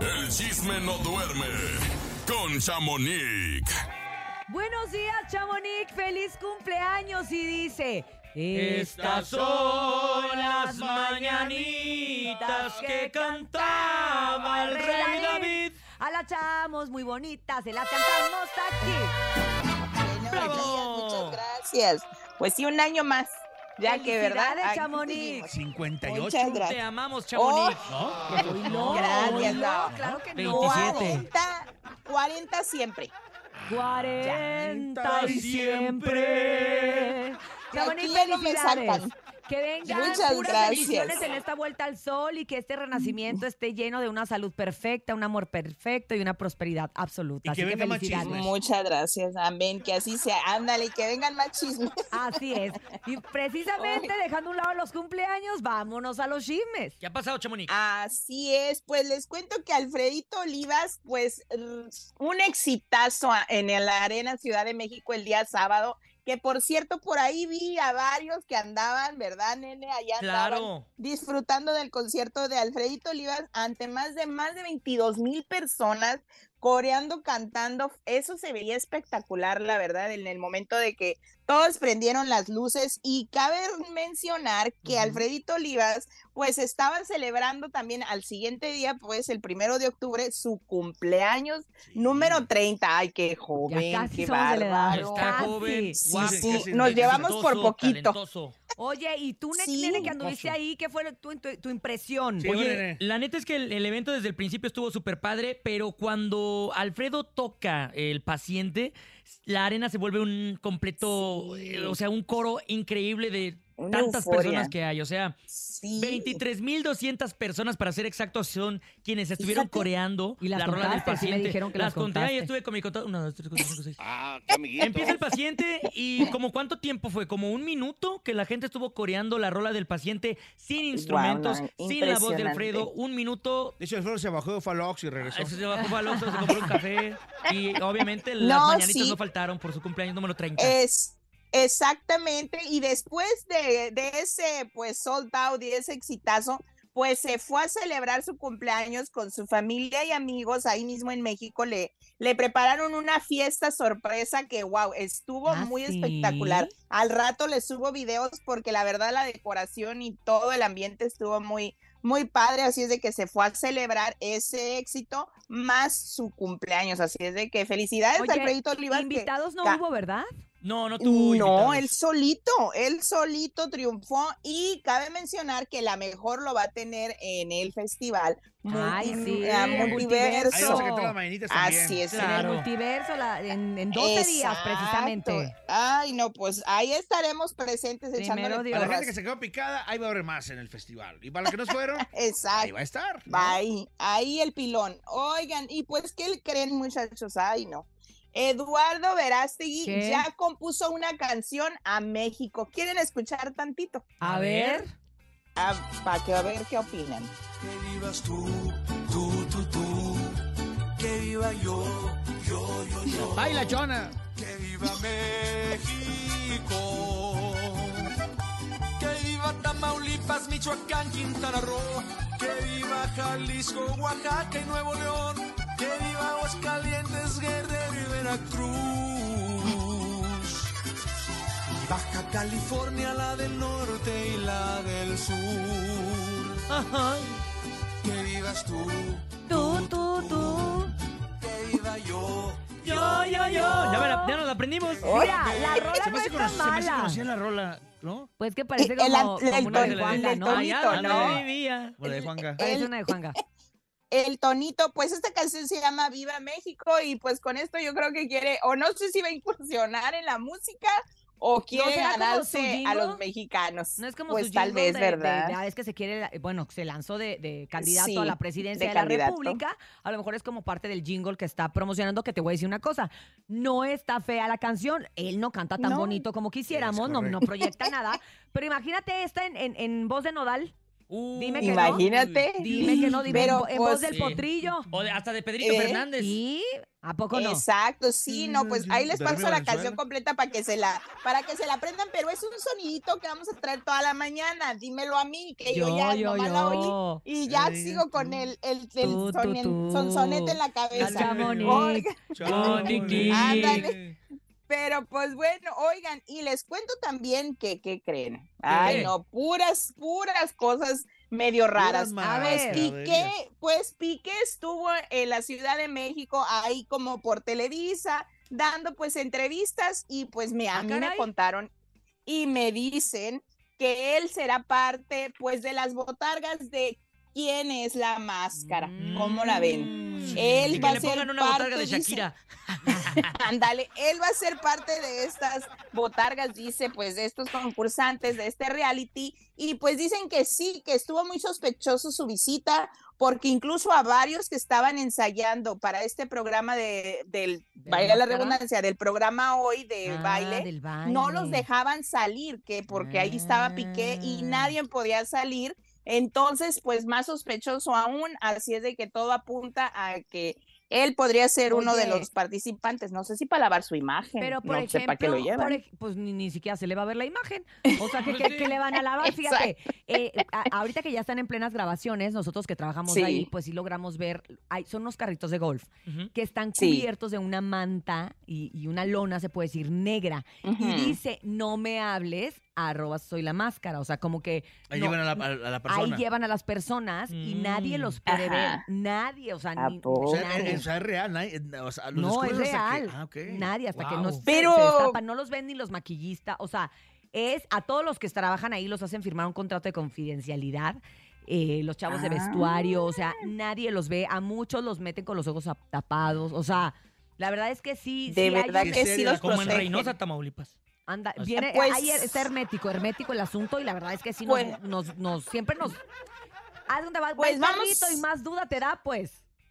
El chisme no duerme con Chamonix. Buenos días, Chamonix. Feliz cumpleaños. Y dice. Estas son las mañanitas que cantaba el rey David. A la chamos, muy bonita. Se las cantamos aquí. Buenos ¡Bravo! días, muchas gracias. Pues sí, un año más. Ya que, ¿verdad? Chamonix. seguimos. 58. Muchas Te amamos, Chamonix. ¿No? Hoy no, Gracias, no, no. claro que no. 27. 40, 40 siempre. 40 y siempre. Chamonix, no felicidades. Que vengan Muchas puras gracias. bendiciones en esta vuelta al sol y que este renacimiento esté lleno de una salud perfecta, un amor perfecto y una prosperidad absoluta. Y que Así que venga más felicidades. Muchas gracias. Amén. Que así sea. Ándale, que vengan más chismes. Así es. Y precisamente dejando a un lado los cumpleaños, vámonos a los chismes. ¿Qué ha pasado, Chamonix? Así es, pues les cuento que Alfredito Olivas, pues un exitazo en la Arena Ciudad de México el día sábado, que por cierto por ahí vi a varios que andaban, ¿verdad, nene? Allá andaban disfrutando del concierto de Alfredito Olivas ante más de más de 22 mil personas coreando, cantando. Eso se veía espectacular, la verdad, en el momento de que todos prendieron las luces y cabe mencionar que. Alfredito Olivas pues estaban celebrando también al siguiente día, pues el primero de octubre, su cumpleaños número 30. Ay, qué joven, casi qué bárbaro. Está Casi. joven, Sí, guapo, sí, casi nos no. llevamos por poquito. talentoso. Oye, ¿y tú, nene, que anduviste ahí? ¿Qué fue tu, tu- tu impresión? Sí, Oye, nene. la neta es que el, el evento desde el principio estuvo súper padre, pero cuando Alfredo toca el paciente, la arena se vuelve un completo, Sí. eh, o sea, un coro increíble de Una tantas euforia. personas que hay. O sea, Sí. 23.200 personas, para ser exactos, son quienes estuvieron Fíjate. coreando Y las la rola del contaste, sí me paciente. dijeron que las las conté, ahí contaste. estuve con mi contador. Una, dos, tres, cuatro, cinco, seis. Ah, qué amiguito. Empieza el paciente y como cuánto tiempo fue, como un minuto que la gente estuvo coreando la rola del paciente sin instrumentos, no, sin la voz de. Alfredo, un minuto. De hecho, Alfredo se bajó, al Oxxo y regresó. Eso se bajó Oxxo, se compró un café y obviamente las No, mañanitas sí. no faltaron por su cumpleaños número 30. Es exactamente, y después de, de ese pues sold out y ese exitazo, pues se fue a celebrar su cumpleaños con su familia y amigos ahí mismo en México. Le, le prepararon una fiesta sorpresa que, wow, estuvo ¿Ah, muy sí? espectacular. Al rato les subo videos porque la verdad la decoración y todo el ambiente estuvo muy, muy padre. Así es de que se fue a celebrar ese éxito más su cumpleaños. Así es de que felicidades, Oye, Alfredito Olivas. que- Invitados no hubo, ¿verdad? No, no tuvo no, él solito, él solito triunfó y cabe mencionar que la mejor lo va a tener en el festival Ay, Multi- sí, eh, el multiverso. Ahí vas a cantar las mañanitas también. Así es. En el Claro. multiverso, la- en, en 12 días precisamente. Ay, no, pues ahí estaremos presentes Primero echándole Dios. Para la gente que se quedó picada, ahí va a haber más en el festival. Y para los que no fueron, ahí va a estar. ¿no? Ahí, ahí el pilón. Oigan, y pues, ¿qué le creen, muchachos? Ay, no. Eduardo Verástegui ¿Qué? ya compuso una canción a México. ¿Quieren escuchar tantito? A ver. para que a ver qué opinan. Que vivas tú, tú, tú, tú. Que viva yo, yo, yo, yo. Baila, Chona. Que viva México. Que viva Tamaulipas, Michoacán, Quintana Roo. Que viva Jalisco, Oaxaca y Nuevo León. Que viva Aguascalientes, Guerrero Veracruz. Y Baja California, la del norte y la del sur. Ajá. Que vivas tú, Tú, tú, tú. que viva yo. Yo, yo, yo. Ya, me la- ya nos la aprendimos. Mira, la rola Se me no hace que está conoc- se me hace mala. la rola, ¿no? Pues que parece El- como, el- como una de Juanga, ¿no? tonito, Allá donde ¿no? vivía. O la de Juanga. Es El- una de Juanga. El tonito, pues esta canción se llama Viva México y pues con esto yo creo que quiere, o no sé si va a incursionar en la música o quiere ganarse a los mexicanos. No es como pues su tal vez, de, de- ¿verdad? de- ah, es que se quiere, bueno, se lanzó de, de candidato Sí, a la presidencia de de, la candidato. República. A lo mejor es como parte del jingle que está promocionando, que te voy a decir una cosa. No está fea la canción. Él no canta tan No. bonito como quisiéramos, no, proyecta nada. Pero imagínate esta en, en- en voz de Nodal. Uh, Dime que no. Imagínate. Dime que no, dime Pero, en vo- en pues, voz del sí. potrillo. O de- hasta de Pedrito Eh, Fernández. ¿Y a poco no? Exacto, sí, no, pues ahí les paso la canción completa para que se la, para que se la aprendan, pero es un sonidito que vamos a traer toda la mañana. Dímelo a mí, que yo, ya nomás la oí yo. y ya Ay, sigo con el, el, el Tú, tú, sonen- tú. sonsonete en la cabeza. Monique. Ándale. Pero pues bueno, oigan, y les cuento también que, ¿qué creen? Ay, ¿Qué? no, puras, puras cosas medio raras. A ver. Piqué, pues Piqué estuvo en la Ciudad de México ahí como por Televisa dando pues entrevistas y pues me, a Ah, mí me contaron y me dicen que él será parte pues de las botargas de quién es la máscara. ¿Cómo la ven? Él Y va que a le ser una parte, botarga de Shakira. Ándale, él va a ser parte de estas botargas, dice, pues de estos concursantes de este reality. Y pues dicen que sí, que estuvo muy sospechoso su visita, porque incluso a varios que estaban ensayando para este programa de, del, ¿De vaya la redundancia, del programa hoy de Ah, baile, del no los dejaban salir, que porque ahí estaba Piqué y Ah. nadie podía salir. Entonces, pues más sospechoso aún, así es de que todo apunta a que él podría ser uno de los participantes. No sé si para lavar su imagen. Pero por no sé para qué lo ejemplo, llevan. por ej- pues ni, ni siquiera se le va a ver la imagen. O sea, que, que- sí. que le van a lavar. Fíjate, eh, a- ahorita que ya están en plenas grabaciones, nosotros que trabajamos Sí. ahí, pues sí logramos ver, hay, son unos carritos de golf que están Sí. cubiertos de una manta y, y una lona, se puede decir, negra. Y dice, no me hables, arroba soy la máscara. O sea, como que... Ahí no- llevan a la, a la Ahí persona. llevan a las personas y nadie Mm. los puede ver. Nadie, o sea, ¿A ni? O sea, nadie. es, o sea, es real. nadie- o sea, los No, es descubres hasta que- real. ah. Nadie, hasta que Wow. no se- Pero- se destapan, no los ven ni los maquillistas. O sea, es a todos los que trabajan ahí los hacen firmar un contrato de confidencialidad. eh, los chavos de Ah. vestuario, o sea, nadie los ve. A muchos los meten con los ojos ap- tapados. O sea, la verdad es que sí. De sí hay verdad un- que sí los Como en. Reynosa, Tamaulipas. Anda, Así. viene, Pues- está hermético, hermético el asunto y la verdad es que sí nos, Pues- nos, nos- siempre nos... ¿A dónde va? Pues vamos- y más duda te da, pues.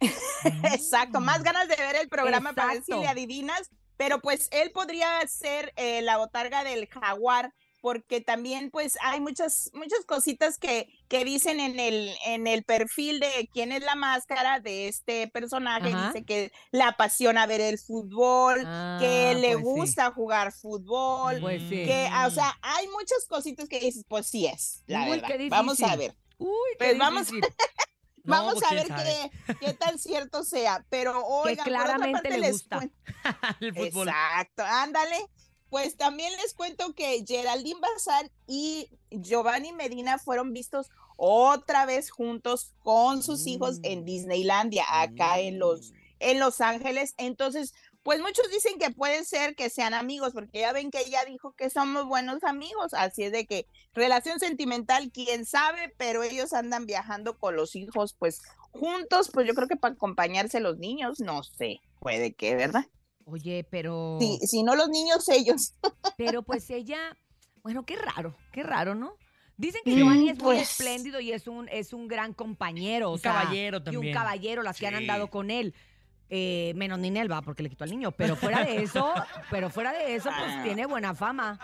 Exacto, más ganas de ver el programa para ver si le adivinas, pero pues él podría ser eh, la botarga del jaguar, porque también pues hay muchas, muchas cositas que, que dicen en el, en el perfil de quién es la máscara de este personaje, Ajá. dice que le apasiona ver el fútbol, que Ah, le pues sí. gusta jugar fútbol, Pues sí. que, o sea, hay muchas cositas que dices, pues sí es, la Uy, verdad. Vamos a ver. Uy, qué Pues vamos-. No, Vamos pues, a ver qué, qué tan cierto sea, pero oigan, por otra claramente parte le gusta. El fútbol. Exacto, ándale. Pues también les cuento que Geraldine Bazán y Giovanni Medina fueron vistos otra vez juntos con sus hijos en Mm. Disneylandia, acá en los, en Los Ángeles. Entonces, pues muchos dicen que puede ser que sean amigos, porque ya ven que ella dijo que somos buenos amigos, así es de que relación sentimental, quién sabe, pero ellos andan viajando con los hijos, pues juntos, pues yo creo que para acompañarse los niños, no sé, puede que, ¿verdad? Oye, pero... Sí, si no los niños, ellos. Pero pues ella, bueno, qué raro, qué raro, ¿no? Dicen que Sí, Giovanni es muy pues. espléndido y es un, es un gran compañero. o Un sea, caballero Y un también. caballero, las que han andado con él. Eh, menos Ninel va porque le quitó al niño, pero fuera de eso, pero fuera de eso, pues Ah. tiene buena fama.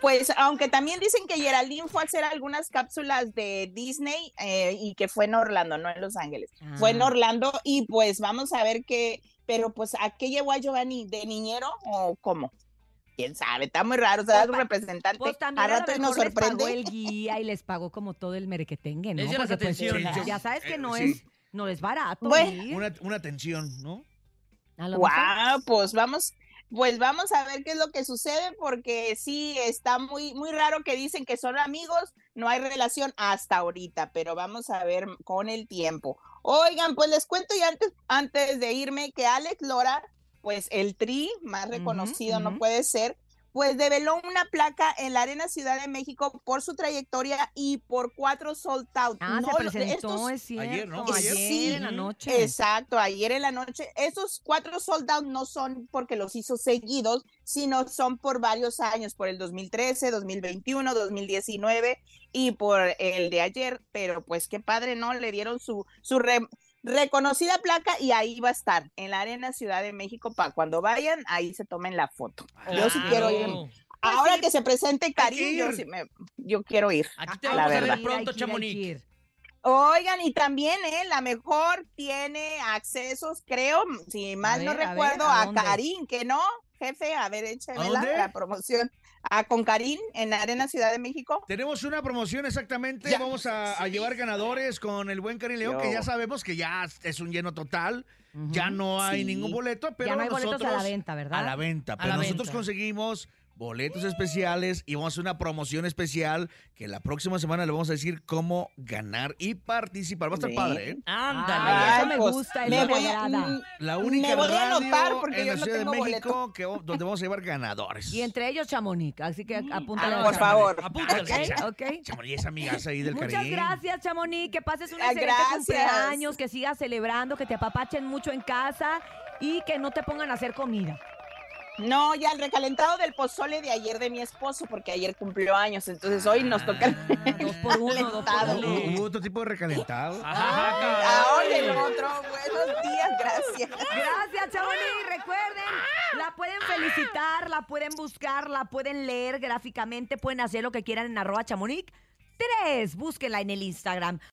Pues aunque también dicen que Geraldine fue a hacer algunas cápsulas de Disney eh, y que fue en Orlando, no en Los Ángeles. Fue en Ah. Orlando y pues vamos a ver qué, pero pues ¿a qué llevó a Giovanni? ¿De niñero o cómo? ¿Quién sabe? Está muy raro, o sea, Pues, es un representante. Pues a a rato y nos mejor les pagó sorprende. el guía y les pagó como todo el merequetengue, ¿no? Es Porque, pues, ya- sabes que Eh, no sí. es, no es barato. Bueno. Una, una tensión, ¿no? A. Wow, pues vamos, pues vamos a ver qué es lo que sucede, porque sí está muy, muy raro que dicen que son amigos, no hay relación hasta ahorita, pero vamos a ver con el tiempo. Oigan, pues les cuento ya antes, antes de irme que Alex Lora, pues el tri más reconocido no puede ser, pues develó una placa en la Arena Ciudad de México por su trayectoria y por cuatro sold out. Ah, No, se presentó, estos- es cierto. ayer, ¿no? Ayer, Ayer. Sí, en la noche. Exacto, ayer en la noche. Esos cuatro sold out no son porque los hizo seguidos, sino son por varios años, por el 2013, 2021, 2019 y por el de ayer. Pero pues qué padre, ¿no? Le dieron su, su re- reconocida placa y ahí va a estar, en la Arena Ciudad de México, para cuando vayan, ahí se tomen la foto. Yo sí Ah, quiero ir Claro. Ahora que se presente Karim, yo, sí me- yo quiero ir. Aquí te vamos la a ver pronto, Chamonix. Oigan, y también, ¿eh? La mejor tiene accesos, creo, si mal no ver, a ver, recuerdo, ¿a? Karim, que no, jefe, a ver, écheme la, dónde? la promoción. A con Karim en Arena Ciudad de México. Tenemos una promoción exactamente. Ya. Vamos a, a llevar ganadores con el buen Karim León, que ya sabemos que ya es un lleno total. Ya no hay Sí. ningún boleto, pero ya no hay boletos nosotros a la venta, ¿verdad? a la venta. A Pero la nosotros venta. conseguimos boletos especiales y vamos a hacer una promoción especial que la próxima semana le vamos a decir cómo ganar y participar. Va a estar padre, ¿eh? Ándale. Eso me pues, gusta, me voy a- mm, La única Me voy a anotar porque en yo la no Ciudad de México que, donde vamos a llevar ganadores. Y entre ellos Chamonix, así que apúntale. Ah, por Chamonix. favor. Apúntale. ¿Ok? ok. Chamonix es amigas ahí del Muchas Karim. gracias, Chamonix. Que pases un excelente gracias. cumpleaños, que sigas celebrando, que te apapachen mucho en casa y que no te pongan a hacer comida. No, ya el recalentado del pozole de ayer de mi esposo, porque ayer cumplió años, entonces hoy nos toca el Ah, dos por uno, dos por recalentado. uno. ¿Hubo, hubo otro tipo de recalentado? Ah, hoy el otro. Buenos días, gracias. Gracias, Chamonix. Recuerden, la pueden felicitar, la pueden buscar, la pueden leer gráficamente, pueden hacer lo que quieran en arroba chamonix. Tres, búsquenla en el Instagram.